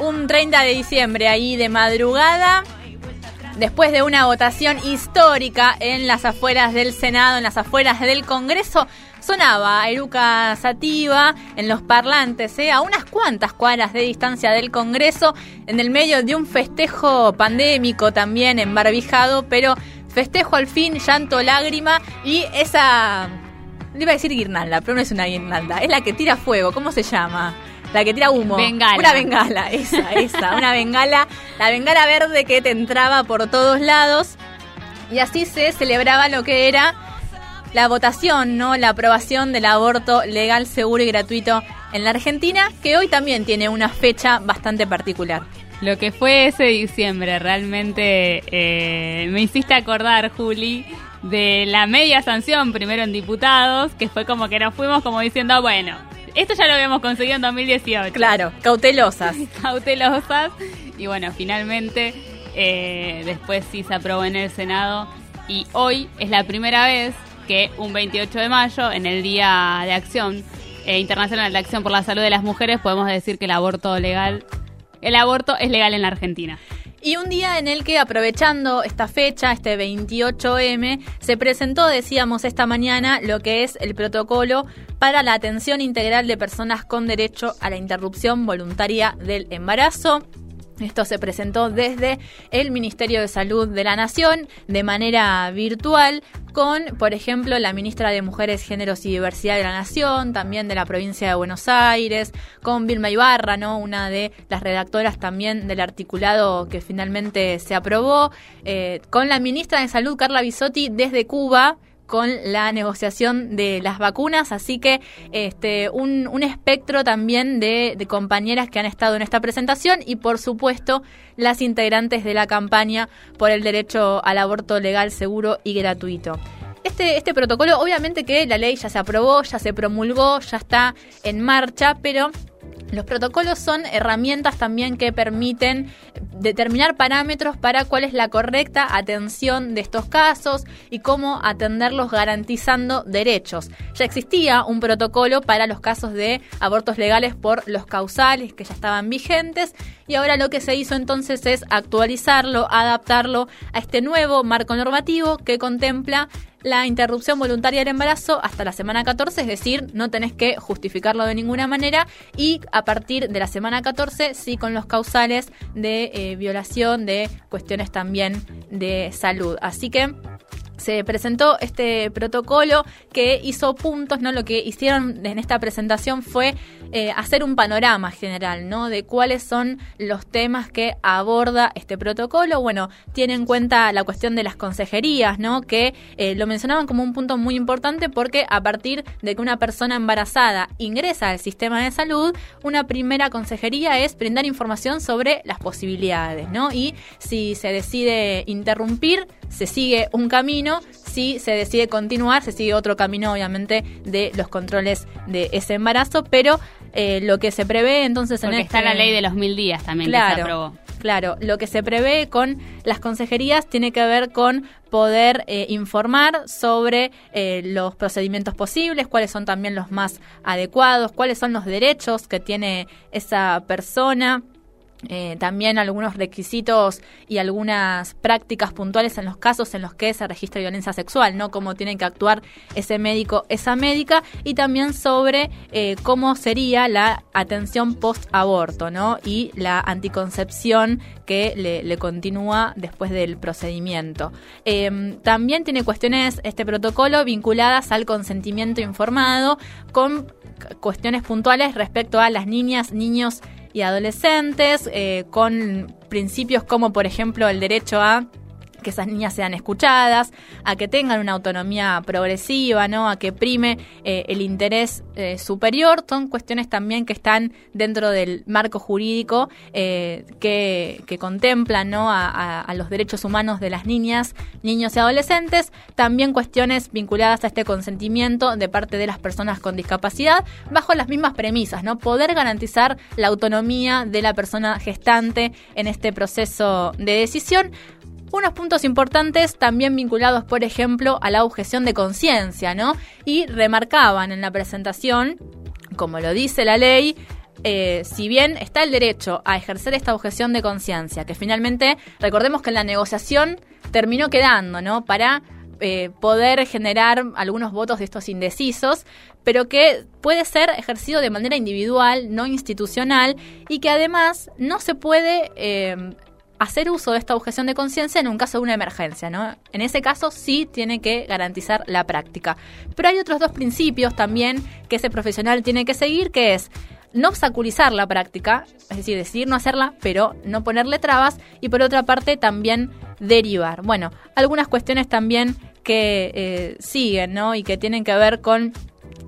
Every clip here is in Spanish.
un 30 de diciembre ahí de madrugada, después de una votación histórica en las afueras del Senado, en las afueras del Congreso, sonaba Eruca Sativa en los parlantes, ¿eh? a unas cuantas cuadras de distancia del Congreso, en el medio de un festejo pandémico también embarbijado, pero festejo al fin, llanto, lágrima y esa... Le iba a decir guirnalda, pero no es una guirnalda, es la que tira fuego, ¿cómo se llama? La que tira humo. Bengala. Una bengala, esa, esa, una bengala, la bengala verde que te entraba por todos lados. Y así se celebraba lo que era la votación, ¿no? La aprobación del aborto legal, seguro y gratuito en la Argentina, que hoy también tiene una fecha bastante particular. Lo que fue ese diciembre, realmente eh, me hiciste acordar, Juli, de la media sanción primero en diputados, que fue como que nos fuimos como diciendo, bueno, esto ya lo habíamos conseguido en 2018. Claro, cautelosas. cautelosas. Y bueno, finalmente eh, después sí se aprobó en el Senado y hoy es la primera vez que un 28 de mayo, en el Día de Acción eh, Internacional de Acción por la Salud de las Mujeres, podemos decir que el aborto legal, el aborto es legal en la Argentina. Y un día en el que, aprovechando esta fecha, este 28M, se presentó, decíamos esta mañana, lo que es el protocolo para la atención integral de personas con derecho a la interrupción voluntaria del embarazo. Esto se presentó desde el Ministerio de Salud de la Nación de manera virtual con, por ejemplo, la ministra de Mujeres, Géneros y Diversidad de la Nación, también de la provincia de Buenos Aires, con Vilma Ibarra, ¿no? una de las redactoras también del articulado que finalmente se aprobó, eh, con la ministra de Salud, Carla Bisotti, desde Cuba, con la negociación de las vacunas, así que este, un, un espectro también de, de, compañeras que han estado en esta presentación y por supuesto las integrantes de la campaña por el derecho al aborto legal, seguro y gratuito. Este, este protocolo, obviamente que la ley ya se aprobó, ya se promulgó, ya está en marcha, pero los protocolos son herramientas también que permiten determinar parámetros para cuál es la correcta atención de estos casos y cómo atenderlos garantizando derechos. Ya existía un protocolo para los casos de abortos legales por los causales que ya estaban vigentes y ahora lo que se hizo entonces es actualizarlo, adaptarlo a este nuevo marco normativo que contempla la interrupción voluntaria del embarazo hasta la semana 14, es decir, no tenés que justificarlo de ninguna manera y a partir de la semana 14 sí con los causales de eh, violación de cuestiones también de salud. Así que se presentó este protocolo que hizo puntos, ¿no? Lo que hicieron en esta presentación fue eh, hacer un panorama general, ¿no? De cuáles son los temas que aborda este protocolo. Bueno, tiene en cuenta la cuestión de las consejerías, ¿no? Que eh, lo mencionaban como un punto muy importante porque a partir de que una persona embarazada ingresa al sistema de salud, una primera consejería es brindar información sobre las posibilidades, ¿no? Y si se decide interrumpir, se sigue un camino, si se decide continuar, se sigue otro camino, obviamente, de los controles de ese embarazo, pero eh, lo que se prevé entonces Porque en está este- la ley de los mil días también Claro. que se aprobó. Claro, lo que se prevé con las consejerías tiene que ver con poder eh, informar sobre eh, los procedimientos posibles, cuáles son también los más adecuados, cuáles son los derechos que tiene esa persona. Eh, también algunos requisitos y algunas prácticas puntuales en los casos en los que se registra violencia sexual, ¿no? Cómo tiene que actuar ese médico, esa médica, y también sobre eh, cómo sería la atención post-aborto, ¿no? Y la anticoncepción que le, continúa después del procedimiento. Eh, también tiene cuestiones, este protocolo, vinculadas al consentimiento informado, con cuestiones puntuales respecto a las niñas, niños y adolescentes, eh, con principios como, por ejemplo, el derecho a que esas niñas sean escuchadas, a que tengan una autonomía progresiva, ¿no? a que prime eh, el interés eh, superior, son cuestiones también que están dentro del marco jurídico eh, que, que contemplan ¿no? a, a- a los derechos humanos de las niñas, niños y adolescentes, también cuestiones vinculadas a este consentimiento de parte de las personas con discapacidad, bajo las mismas premisas, ¿no? Poder garantizar la autonomía de la persona gestante en este proceso de decisión. Unos puntos importantes también vinculados, por ejemplo, a la objeción de conciencia, ¿no? Y remarcaban en la presentación, como lo dice la ley, eh, si bien está el derecho a ejercer esta objeción de conciencia, que finalmente, recordemos que en la negociación terminó quedando, ¿no? Para eh, poder generar algunos votos de estos indecisos, pero que puede ser ejercido de manera individual, no institucional, y que además no se puede eh, hacer uso de esta objeción de conciencia en un caso de una emergencia, ¿no? En ese caso sí tiene que garantizar la práctica. Pero hay otros dos principios también que ese profesional tiene que seguir, que es no obstaculizar la práctica, es decir, decidir no hacerla, pero no ponerle trabas, y por otra parte también derivar. Bueno, algunas cuestiones también que eh, siguen, ¿no? Y que tienen que ver con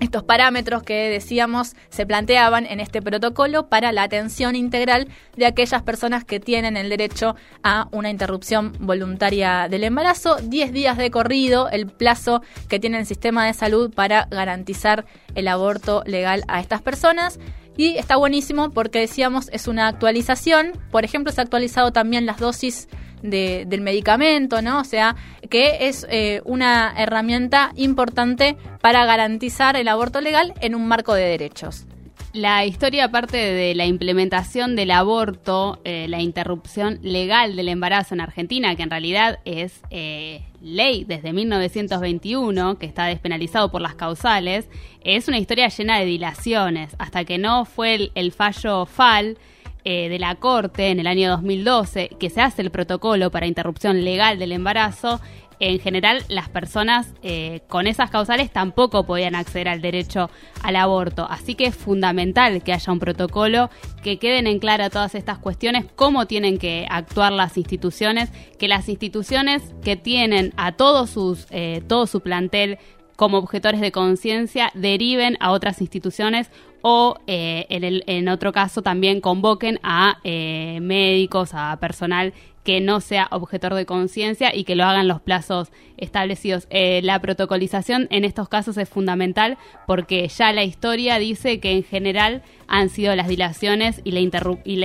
estos parámetros que decíamos se planteaban en este protocolo para la atención integral de aquellas personas que tienen el derecho a una interrupción voluntaria del embarazo. 10 días de corrido, el plazo que tiene el sistema de salud para garantizar el aborto legal a estas personas. Y está buenísimo porque decíamos es una actualización. Por ejemplo, se ha actualizado también las dosis del medicamento, ¿no? O sea, que es eh, una herramienta importante para garantizar el aborto legal en un marco de derechos. La historia, aparte de la implementación del aborto, eh, la interrupción legal del embarazo en Argentina, que en realidad es eh, ley desde 1921, que está despenalizado por las causales, es una historia llena de dilaciones. Hasta que no fue el fallo FAL, eh, de la Corte en el año 2012 que se hace el protocolo para interrupción legal del embarazo, en general las personas eh, con esas causales tampoco podían acceder al derecho al aborto. Así que es fundamental que haya un protocolo, que queden en clara todas estas cuestiones, cómo tienen que actuar las instituciones, que las instituciones que tienen a todos sus, eh, todo su plantel como objetores de conciencia deriven a otras instituciones o eh, en, el, otro caso también convoquen a eh, médicos, a personal que no sea objetor de conciencia y que lo hagan los plazos establecidos. Eh, la protocolización en estos casos es fundamental porque ya la historia dice que en general han sido las dilaciones y la,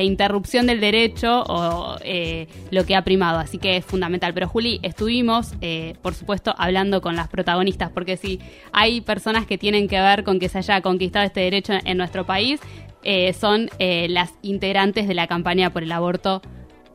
interrupción del derecho o eh, lo que ha primado, así que es fundamental. Pero Juli, estuvimos, por supuesto, hablando con las protagonistas, porque si hay personas que tienen que ver con que se haya conquistado este derecho en nuestro país, son las integrantes de la campaña por el aborto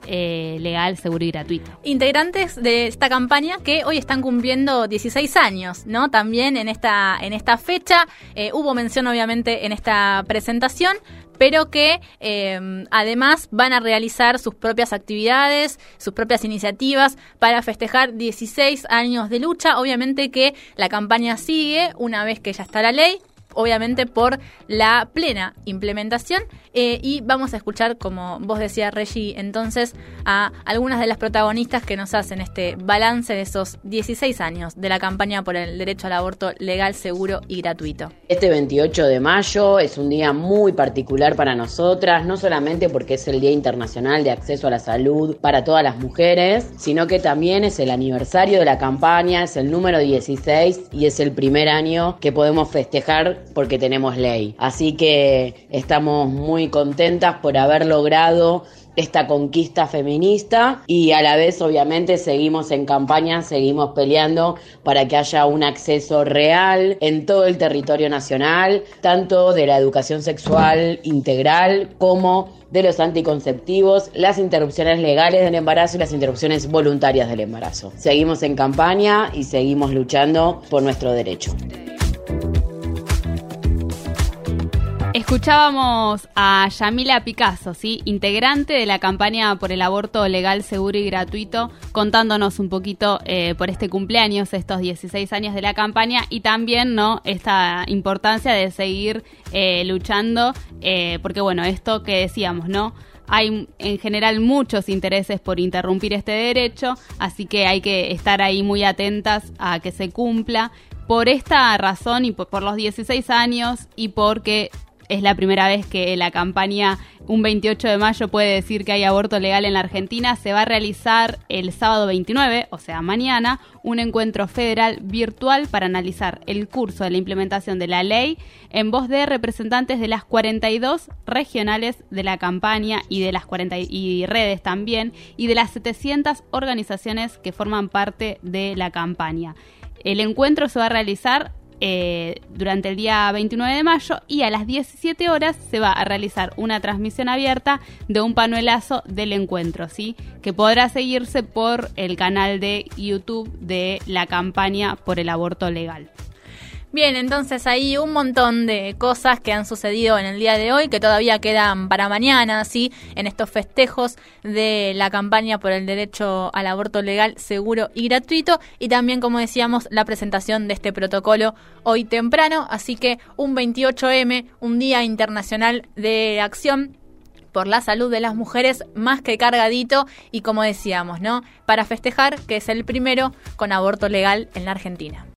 eh, legal, seguro y gratuito. Integrantes de esta campaña que hoy están cumpliendo 16 años, ¿no? También en esta, en esta fecha eh, hubo mención obviamente en esta presentación, pero que eh, además van a realizar sus propias actividades, sus propias iniciativas para festejar 16 años de lucha. Obviamente que la campaña sigue una vez que ya está la ley, obviamente por la plena implementación. Eh, y vamos a escuchar, como vos decías, Reggie, entonces a algunas de las protagonistas que nos hacen este balance de esos 16 años de la campaña por el derecho al aborto legal, seguro y gratuito. Este 28 de mayo es un día muy particular para nosotras, no solamente porque es el Día Internacional de Acceso a la Salud para todas las mujeres, sino que también es el aniversario de la campaña, es el número 16 y es el primer año que podemos festejar porque tenemos ley. Así que estamos muy contentas por haber logrado esta conquista feminista y a la vez obviamente seguimos en campaña, seguimos peleando para que haya un acceso real en todo el territorio nacional, tanto de la educación sexual integral como de los anticonceptivos, las interrupciones legales del embarazo y las interrupciones voluntarias del embarazo. Seguimos en campaña y seguimos luchando por nuestro derecho. Escuchábamos a Yamila Picasso, ¿sí? integrante de la campaña por el aborto legal, seguro y gratuito, contándonos un poquito eh, por este cumpleaños, estos 16 años de la campaña y también no esta importancia de seguir eh, luchando, eh, porque bueno, esto que decíamos, ¿no? Hay en general muchos intereses por interrumpir este derecho, así que hay que estar ahí muy atentas a que se cumpla. Por esta razón y por los 16 años y porque es la primera vez que la campaña Un 28 de mayo puede decir que hay aborto legal en la Argentina. Se va a realizar el sábado 29, o sea, mañana, un encuentro federal virtual para analizar el curso de la implementación de la ley en voz de representantes de las 42 regionales de la campaña y de las 40 y redes también y de las 700 organizaciones que forman parte de la campaña. El encuentro se va a realizar eh, durante el día 29 de mayo y a las 17 horas se va a realizar una transmisión abierta de un panuelazo del encuentro, ¿sí? que podrá seguirse por el canal de YouTube de la campaña por el aborto legal. Bien, entonces hay un montón de cosas que han sucedido en el día de hoy que todavía quedan para mañana, ¿sí? En estos festejos de la campaña por el derecho al aborto legal, seguro y gratuito. Y también, como decíamos, la presentación de este protocolo hoy temprano. Así que un 28M, un Día Internacional de Acción por la salud de las mujeres más que cargadito y como decíamos, ¿no? Para festejar que es el primero con aborto legal en la Argentina.